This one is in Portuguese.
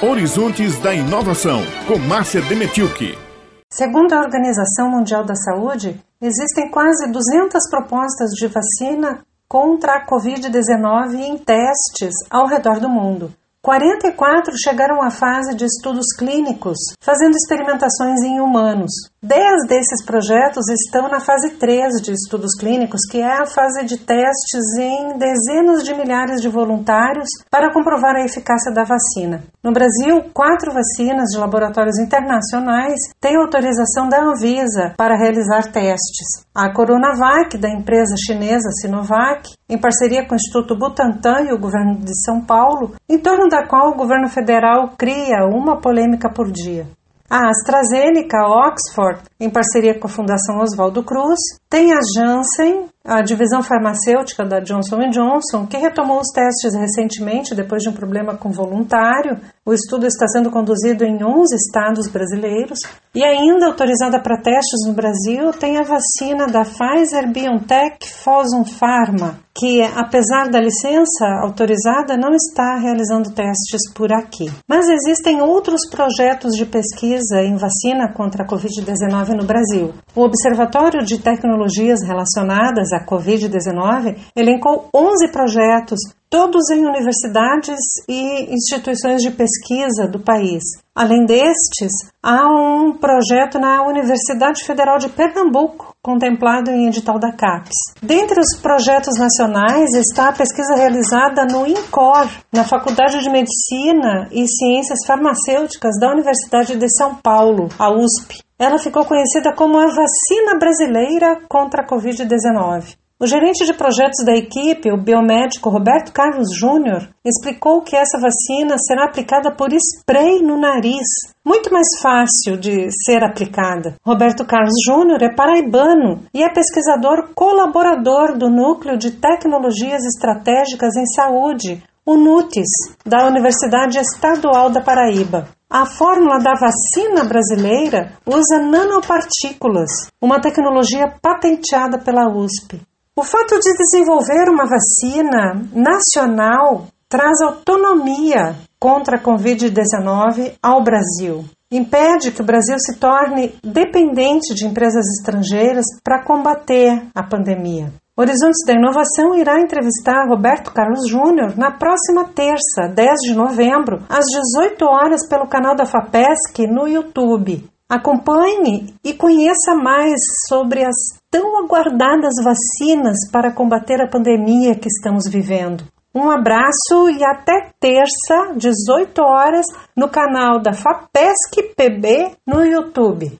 Horizontes da Inovação, com Márcia Demetilke. Segundo a Organização Mundial da Saúde, existem quase 200 propostas de vacina contra a Covid-19 em testes ao redor do mundo. 44 chegaram à fase de estudos clínicos, fazendo experimentações em humanos. Dez desses projetos estão na fase 3 de estudos clínicos, que é a fase de testes em dezenas de milhares de voluntários para comprovar a eficácia da vacina. No Brasil, quatro vacinas de laboratórios internacionais têm autorização da Anvisa para realizar testes. A Coronavac, da empresa chinesa Sinovac, em parceria com o Instituto Butantan e o governo de São Paulo, em torno da qual o governo federal cria uma polêmica por dia. A AstraZeneca Oxford, em parceria com a Fundação Oswaldo Cruz, tem a Janssen, a divisão farmacêutica da Johnson Johnson, que retomou os testes recentemente depois de um problema com voluntário. O estudo está sendo conduzido em 11 estados brasileiros e ainda autorizada para testes no Brasil tem a vacina da Pfizer BioNTech Fosun Pharma, que apesar da licença autorizada não está realizando testes por aqui. Mas existem outros projetos de pesquisa em vacina contra a COVID-19 no Brasil. O Observatório de Tecnologias Relacionadas à Covid-19 elencou 11 projetos, todos em universidades e instituições de pesquisa do país. Além destes, há um projeto na Universidade Federal de Pernambuco, contemplado em edital da CAPES. Dentre os projetos nacionais está a pesquisa realizada no INCOR, na Faculdade de Medicina e Ciências Farmacêuticas da Universidade de São Paulo, a USP. Ela ficou conhecida como a vacina brasileira contra a Covid-19. O gerente de projetos da equipe, o biomédico Roberto Carlos Júnior, explicou que essa vacina será aplicada por spray no nariz, muito mais fácil de ser aplicada. Roberto Carlos Júnior é paraibano e é pesquisador colaborador do Núcleo de Tecnologias Estratégicas em Saúde, o NUTES, da Universidade Estadual da Paraíba. A fórmula da vacina brasileira usa nanopartículas, uma tecnologia patenteada pela USP. O fato de desenvolver uma vacina nacional traz autonomia contra a Covid-19 ao Brasil. Impede que o Brasil se torne dependente de empresas estrangeiras para combater a pandemia. Horizontes da Inovação irá entrevistar Roberto Carlos Júnior na próxima terça, 10 de novembro, às 18 horas, pelo canal da FAPESC no YouTube. Acompanhe e conheça mais sobre as tão aguardadas vacinas para combater a pandemia que estamos vivendo. Um abraço e até terça, 18 horas, no canal da FAPESC PB no YouTube.